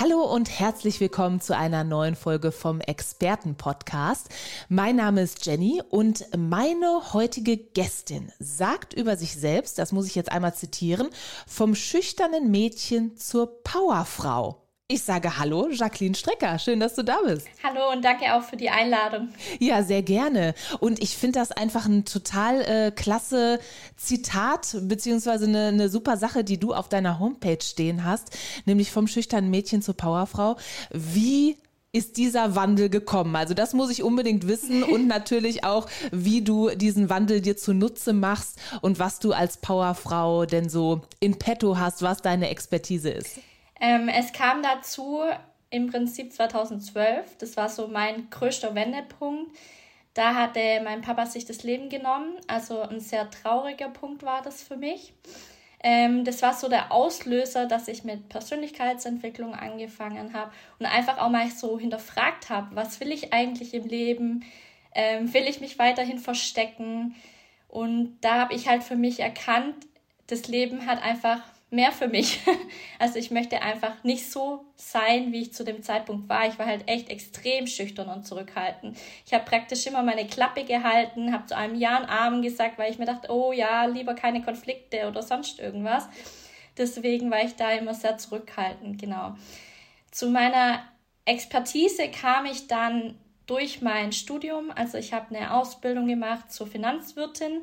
Hallo und herzlich willkommen zu einer neuen Folge vom Experten-Podcast. Mein Name ist Jenny und meine heutige Gästin sagt über sich selbst, das muss ich jetzt einmal zitieren, vom schüchternen Mädchen zur Powerfrau. Ich sage Hallo, Jacqueline Strecker. Schön, dass du da bist. Hallo und danke auch für die Einladung. Ja, sehr gerne. Und ich finde das einfach ein total äh, klasse Zitat, beziehungsweise eine, eine super Sache, die du auf deiner Homepage stehen hast, nämlich vom schüchternen Mädchen zur Powerfrau. Wie ist dieser Wandel gekommen? Also das muss ich unbedingt wissen und natürlich auch, wie du diesen Wandel dir zunutze machst und was du als Powerfrau denn so in petto hast, was deine Expertise ist. Ähm, es kam dazu im Prinzip 2012. Das war so mein größter Wendepunkt. Da hatte mein Papa sich das Leben genommen. Also ein sehr trauriger Punkt war das für mich. Ähm, das war so der Auslöser, dass ich mit Persönlichkeitsentwicklung angefangen habe und einfach auch mal so hinterfragt habe, was will ich eigentlich im Leben? Ähm, will ich mich weiterhin verstecken? Und da habe ich halt für mich erkannt, das Leben hat einfach mehr für mich. Also ich möchte einfach nicht so sein, wie ich zu dem Zeitpunkt war. Ich war halt echt extrem schüchtern und zurückhaltend. Ich habe praktisch immer meine Klappe gehalten, habe zu einem Ja und Arm gesagt, weil ich mir dachte, oh ja, lieber keine Konflikte oder sonst irgendwas. Deswegen war ich da immer sehr zurückhaltend, genau. Zu meiner Expertise kam ich dann durch mein Studium. Also ich habe eine Ausbildung gemacht zur Finanzwirtin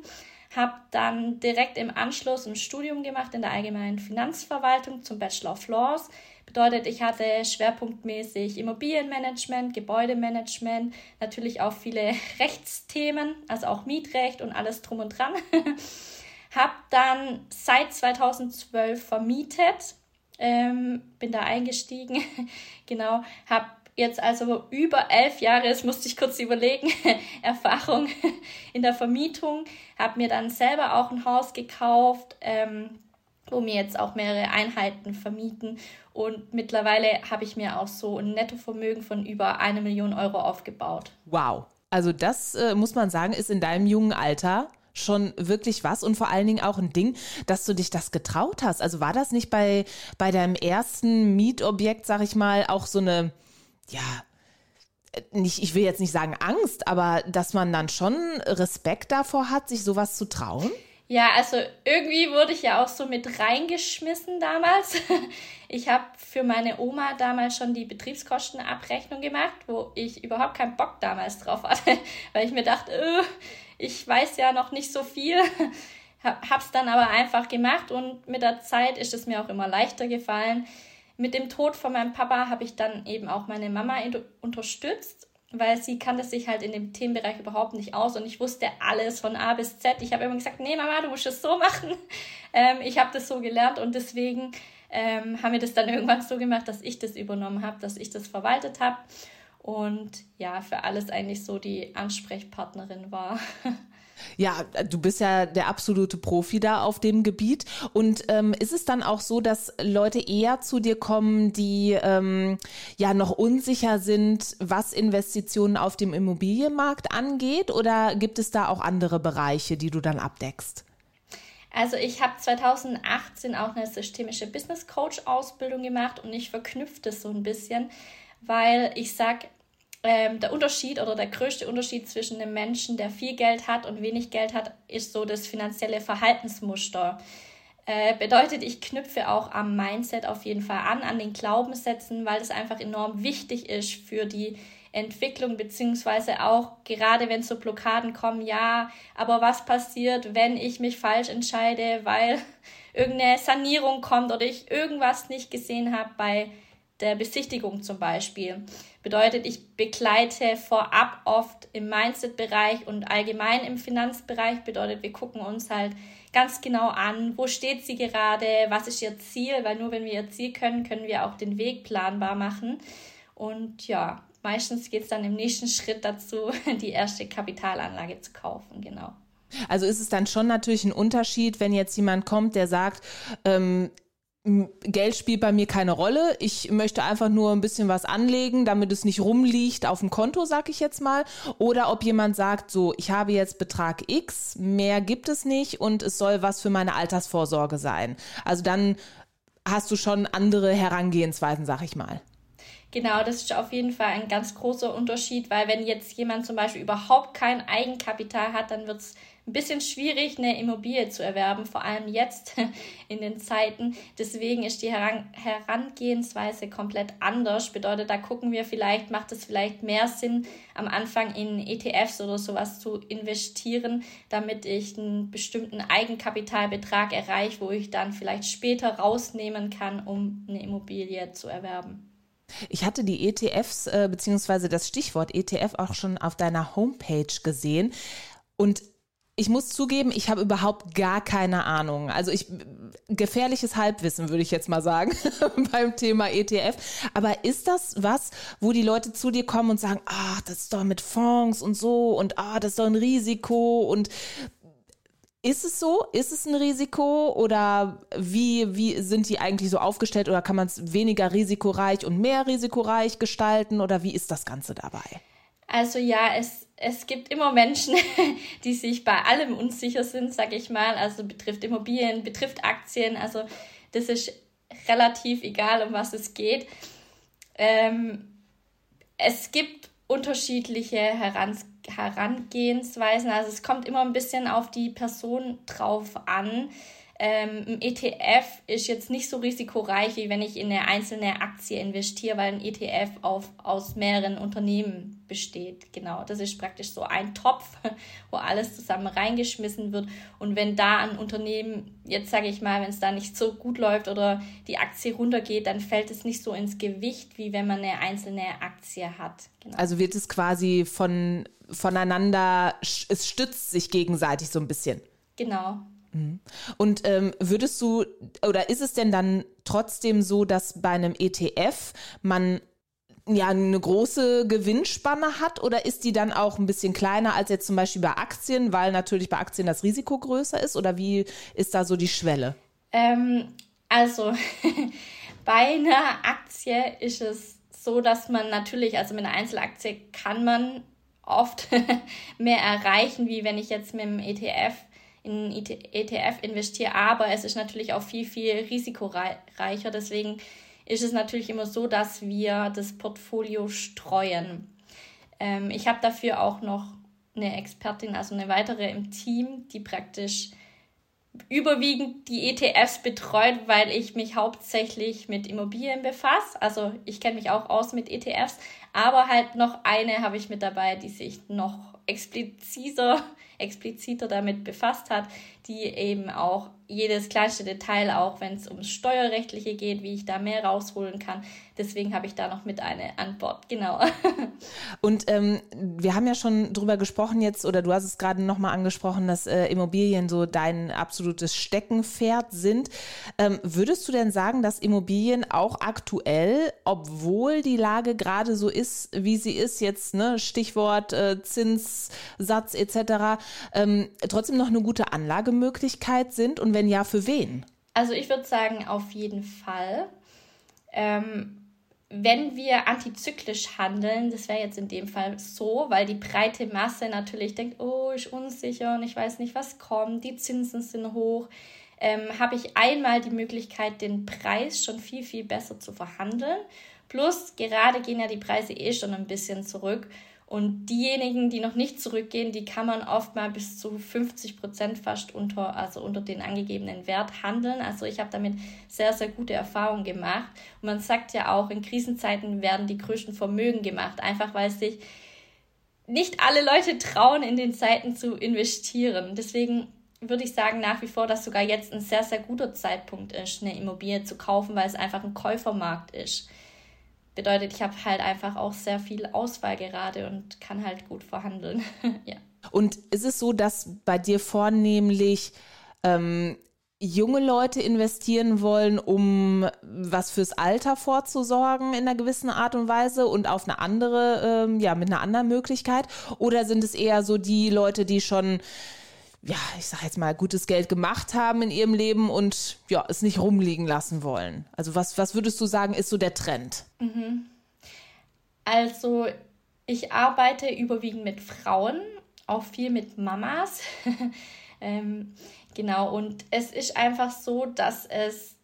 habe dann direkt im Anschluss ein Studium gemacht in der allgemeinen Finanzverwaltung zum Bachelor of Laws. Bedeutet, ich hatte schwerpunktmäßig Immobilienmanagement, Gebäudemanagement, natürlich auch viele Rechtsthemen, also auch Mietrecht und alles drum und dran. habe dann seit 2012 vermietet, ähm, bin da eingestiegen, genau, habe jetzt also über elf Jahre, das musste ich kurz überlegen, Erfahrung in der Vermietung, habe mir dann selber auch ein Haus gekauft, ähm, wo mir jetzt auch mehrere Einheiten vermieten und mittlerweile habe ich mir auch so ein Nettovermögen von über eine Million Euro aufgebaut. Wow. Also das äh, muss man sagen, ist in deinem jungen Alter schon wirklich was und vor allen Dingen auch ein Ding, dass du dich das getraut hast. Also war das nicht bei, bei deinem ersten Mietobjekt, sag ich mal, auch so eine, ja, nicht, ich will jetzt nicht sagen Angst, aber dass man dann schon Respekt davor hat, sich sowas zu trauen? Ja, also irgendwie wurde ich ja auch so mit reingeschmissen damals. Ich habe für meine Oma damals schon die Betriebskostenabrechnung gemacht, wo ich überhaupt keinen Bock damals drauf hatte, weil ich mir dachte, öh, ich weiß ja noch nicht so viel. Hab's dann aber einfach gemacht und mit der Zeit ist es mir auch immer leichter gefallen mit dem Tod von meinem Papa habe ich dann eben auch meine Mama unterstützt, weil sie kannte sich halt in dem Themenbereich überhaupt nicht aus und ich wusste alles von A bis Z. Ich habe immer gesagt, nee Mama, du musst es so machen. Ähm, ich habe das so gelernt und deswegen ähm, haben wir das dann irgendwann so gemacht, dass ich das übernommen habe, dass ich das verwaltet habe und ja, für alles eigentlich so die Ansprechpartnerin war. Ja, du bist ja der absolute Profi da auf dem Gebiet. Und ähm, ist es dann auch so, dass Leute eher zu dir kommen, die ähm, ja noch unsicher sind, was Investitionen auf dem Immobilienmarkt angeht? Oder gibt es da auch andere Bereiche, die du dann abdeckst? Also ich habe 2018 auch eine systemische Business Coach Ausbildung gemacht und ich verknüpfe das so ein bisschen, weil ich sage, ähm, der Unterschied oder der größte Unterschied zwischen einem Menschen, der viel Geld hat und wenig Geld hat, ist so das finanzielle Verhaltensmuster. Äh, bedeutet, ich knüpfe auch am Mindset auf jeden Fall an, an den Glaubenssätzen, weil das einfach enorm wichtig ist für die Entwicklung, beziehungsweise auch gerade wenn so Blockaden kommen, ja, aber was passiert, wenn ich mich falsch entscheide, weil irgendeine Sanierung kommt oder ich irgendwas nicht gesehen habe bei der Besichtigung zum Beispiel. Bedeutet, ich begleite vorab oft im Mindset-Bereich und allgemein im Finanzbereich. Bedeutet, wir gucken uns halt ganz genau an, wo steht sie gerade, was ist ihr Ziel, weil nur wenn wir ihr Ziel können, können wir auch den Weg planbar machen. Und ja, meistens geht es dann im nächsten Schritt dazu, die erste Kapitalanlage zu kaufen, genau. Also ist es dann schon natürlich ein Unterschied, wenn jetzt jemand kommt, der sagt, ähm, Geld spielt bei mir keine Rolle. Ich möchte einfach nur ein bisschen was anlegen, damit es nicht rumliegt auf dem Konto, sag ich jetzt mal. Oder ob jemand sagt, so, ich habe jetzt Betrag X, mehr gibt es nicht und es soll was für meine Altersvorsorge sein. Also dann hast du schon andere Herangehensweisen, sag ich mal. Genau, das ist auf jeden Fall ein ganz großer Unterschied, weil wenn jetzt jemand zum Beispiel überhaupt kein Eigenkapital hat, dann wird es ein bisschen schwierig, eine Immobilie zu erwerben, vor allem jetzt in den Zeiten. Deswegen ist die Herangehensweise komplett anders. Bedeutet, da gucken wir vielleicht, macht es vielleicht mehr Sinn, am Anfang in ETFs oder sowas zu investieren, damit ich einen bestimmten Eigenkapitalbetrag erreiche, wo ich dann vielleicht später rausnehmen kann, um eine Immobilie zu erwerben. Ich hatte die ETFs äh, beziehungsweise das Stichwort ETF auch schon auf deiner Homepage gesehen. Und ich muss zugeben, ich habe überhaupt gar keine Ahnung. Also ich gefährliches Halbwissen würde ich jetzt mal sagen beim Thema ETF. Aber ist das was, wo die Leute zu dir kommen und sagen, ah, das ist doch mit Fonds und so und ah, das ist doch ein Risiko und ist es so? Ist es ein Risiko oder wie, wie sind die eigentlich so aufgestellt oder kann man es weniger risikoreich und mehr risikoreich gestalten oder wie ist das Ganze dabei? Also ja, es, es gibt immer Menschen, die sich bei allem unsicher sind, sag ich mal. Also betrifft Immobilien, betrifft Aktien. Also das ist relativ egal, um was es geht. Ähm, es gibt unterschiedliche Herans Herangehensweisen. Also es kommt immer ein bisschen auf die Person drauf an. Ähm, ein ETF ist jetzt nicht so risikoreich, wie wenn ich in eine einzelne Aktie investiere, weil ein ETF auf, aus mehreren Unternehmen besteht. Genau, das ist praktisch so ein Topf, wo alles zusammen reingeschmissen wird. Und wenn da ein Unternehmen, jetzt sage ich mal, wenn es da nicht so gut läuft oder die Aktie runtergeht, dann fällt es nicht so ins Gewicht, wie wenn man eine einzelne Aktie hat. Genau. Also wird es quasi von, voneinander, es stützt sich gegenseitig so ein bisschen. Genau. Mhm. Und ähm, würdest du, oder ist es denn dann trotzdem so, dass bei einem ETF man ja eine große Gewinnspanne hat oder ist die dann auch ein bisschen kleiner als jetzt zum Beispiel bei Aktien, weil natürlich bei Aktien das Risiko größer ist oder wie ist da so die Schwelle? Ähm, also bei einer Aktie ist es so, dass man natürlich, also mit einer Einzelaktie kann man oft mehr erreichen, wie wenn ich jetzt mit einem ETF in ETF investiere, aber es ist natürlich auch viel, viel risikoreicher. Deswegen ist es natürlich immer so, dass wir das Portfolio streuen. Ähm, ich habe dafür auch noch eine Expertin, also eine weitere im Team, die praktisch überwiegend die ETFs betreut, weil ich mich hauptsächlich mit Immobilien befasse. Also ich kenne mich auch aus mit ETFs, aber halt noch eine habe ich mit dabei, die sich noch expliziter, expliziter damit befasst hat, die eben auch jedes kleinste Detail, auch wenn es ums Steuerrechtliche geht, wie ich da mehr rausholen kann. Deswegen habe ich da noch mit eine Antwort, genau. Und ähm, wir haben ja schon drüber gesprochen jetzt, oder du hast es gerade nochmal angesprochen, dass äh, Immobilien so dein absolutes Steckenpferd sind. Ähm, würdest du denn sagen, dass Immobilien auch aktuell, obwohl die Lage gerade so ist, wie sie ist, jetzt ne, Stichwort äh, Zinssatz etc., ähm, trotzdem noch eine gute Anlagemöglichkeit sind? Und wenn ja, für wen? Also ich würde sagen, auf jeden Fall. Ähm, wenn wir antizyklisch handeln, das wäre jetzt in dem Fall so, weil die breite Masse natürlich denkt, oh, ich unsicher und ich weiß nicht, was kommt, die Zinsen sind hoch, ähm, habe ich einmal die Möglichkeit, den Preis schon viel, viel besser zu verhandeln. Plus, gerade gehen ja die Preise eh schon ein bisschen zurück. Und diejenigen, die noch nicht zurückgehen, die kann man oft mal bis zu 50 Prozent fast unter, also unter den angegebenen Wert handeln. Also ich habe damit sehr, sehr gute Erfahrungen gemacht. Und man sagt ja auch, in Krisenzeiten werden die größten Vermögen gemacht, einfach weil sich nicht alle Leute trauen, in den Zeiten zu investieren. Deswegen würde ich sagen nach wie vor, dass sogar jetzt ein sehr, sehr guter Zeitpunkt ist, eine Immobilie zu kaufen, weil es einfach ein Käufermarkt ist bedeutet, ich habe halt einfach auch sehr viel Auswahl gerade und kann halt gut verhandeln. ja. Und ist es so, dass bei dir vornehmlich ähm, junge Leute investieren wollen, um was fürs Alter vorzusorgen in einer gewissen Art und Weise und auf eine andere, ähm, ja, mit einer anderen Möglichkeit? Oder sind es eher so die Leute, die schon ja, ich sag jetzt mal, gutes Geld gemacht haben in ihrem Leben und ja, es nicht rumliegen lassen wollen. Also was, was würdest du sagen, ist so der Trend? Mhm. Also ich arbeite überwiegend mit Frauen, auch viel mit Mamas. ähm, genau, und es ist einfach so, dass es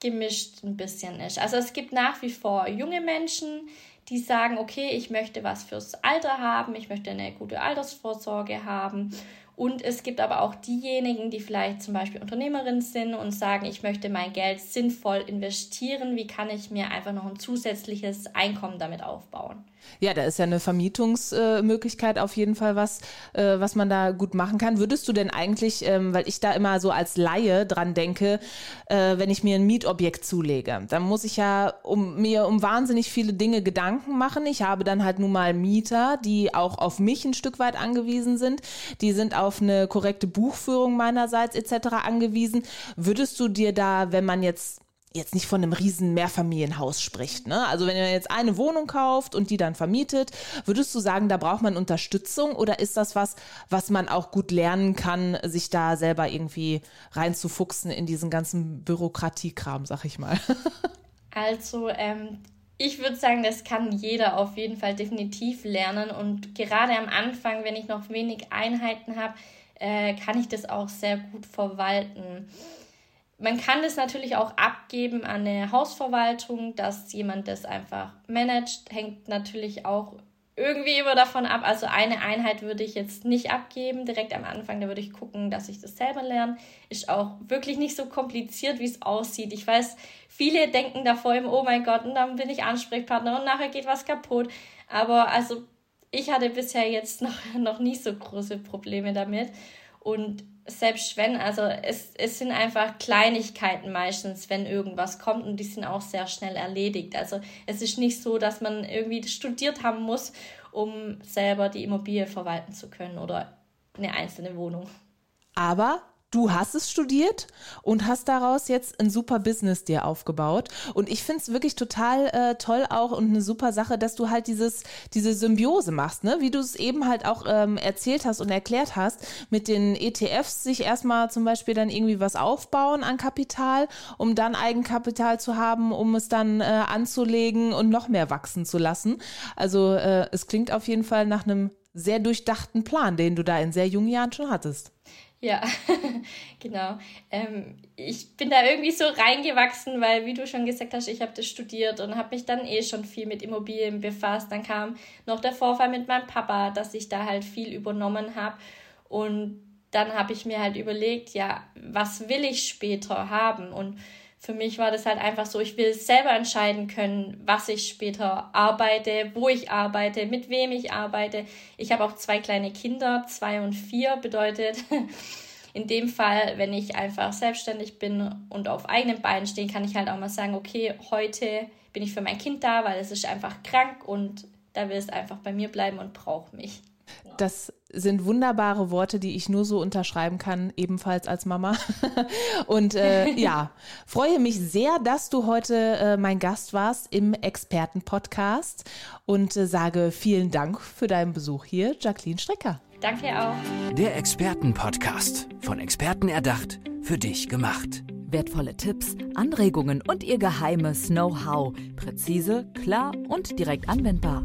gemischt ein bisschen ist. Also es gibt nach wie vor junge Menschen, die sagen, okay, ich möchte was fürs Alter haben, ich möchte eine gute Altersvorsorge haben und es gibt aber auch diejenigen, die vielleicht zum Beispiel Unternehmerin sind und sagen, ich möchte mein Geld sinnvoll investieren. Wie kann ich mir einfach noch ein zusätzliches Einkommen damit aufbauen? Ja, da ist ja eine Vermietungsmöglichkeit auf jeden Fall was, äh, was man da gut machen kann. Würdest du denn eigentlich, ähm, weil ich da immer so als Laie dran denke, äh, wenn ich mir ein Mietobjekt zulege, dann muss ich ja um, mir um wahnsinnig viele Dinge Gedanken machen. Ich habe dann halt nun mal Mieter, die auch auf mich ein Stück weit angewiesen sind. Die sind auf eine korrekte Buchführung meinerseits etc. angewiesen. Würdest du dir da, wenn man jetzt jetzt nicht von einem riesen Mehrfamilienhaus spricht. Ne? Also wenn ihr jetzt eine Wohnung kauft und die dann vermietet, würdest du sagen, da braucht man Unterstützung oder ist das was, was man auch gut lernen kann, sich da selber irgendwie reinzufuchsen in diesen ganzen Bürokratiekram, sag ich mal? Also ähm, ich würde sagen, das kann jeder auf jeden Fall definitiv lernen und gerade am Anfang, wenn ich noch wenig Einheiten habe, äh, kann ich das auch sehr gut verwalten. Man kann das natürlich auch abgeben an eine Hausverwaltung, dass jemand das einfach managt. Hängt natürlich auch irgendwie immer davon ab. Also eine Einheit würde ich jetzt nicht abgeben direkt am Anfang. Da würde ich gucken, dass ich das selber lerne. Ist auch wirklich nicht so kompliziert, wie es aussieht. Ich weiß, viele denken davor immer, oh mein Gott, und dann bin ich Ansprechpartner und nachher geht was kaputt. Aber also ich hatte bisher jetzt noch, noch nie so große Probleme damit. Und selbst wenn, also es, es sind einfach Kleinigkeiten meistens, wenn irgendwas kommt und die sind auch sehr schnell erledigt. Also es ist nicht so, dass man irgendwie studiert haben muss, um selber die Immobilie verwalten zu können oder eine einzelne Wohnung. Aber du hast es studiert und hast daraus jetzt ein super Business dir aufgebaut. Und ich finde es wirklich total äh, toll auch und eine super Sache, dass du halt dieses, diese Symbiose machst, ne? Wie du es eben halt auch ähm, erzählt hast und erklärt hast, mit den ETFs sich erstmal zum Beispiel dann irgendwie was aufbauen an Kapital, um dann Eigenkapital zu haben, um es dann äh, anzulegen und noch mehr wachsen zu lassen. Also äh, es klingt auf jeden Fall nach einem sehr durchdachten Plan, den du da in sehr jungen Jahren schon hattest. Ja, genau. Ähm, ich bin da irgendwie so reingewachsen, weil, wie du schon gesagt hast, ich habe das studiert und habe mich dann eh schon viel mit Immobilien befasst. Dann kam noch der Vorfall mit meinem Papa, dass ich da halt viel übernommen habe. Und dann habe ich mir halt überlegt, ja, was will ich später haben? Und für mich war das halt einfach so, ich will selber entscheiden können, was ich später arbeite, wo ich arbeite, mit wem ich arbeite. Ich habe auch zwei kleine Kinder, zwei und vier, bedeutet in dem Fall, wenn ich einfach selbstständig bin und auf eigenen Beinen stehe, kann ich halt auch mal sagen, okay, heute bin ich für mein Kind da, weil es ist einfach krank und da will es einfach bei mir bleiben und braucht mich. Das sind wunderbare Worte, die ich nur so unterschreiben kann, ebenfalls als Mama. Und äh, ja, freue mich sehr, dass du heute äh, mein Gast warst im Experten-Podcast und äh, sage vielen Dank für deinen Besuch hier, Jacqueline Strecker. Danke auch. Der Experten-Podcast, von Experten erdacht, für dich gemacht. Wertvolle Tipps, Anregungen und ihr geheimes Know-how. Präzise, klar und direkt anwendbar.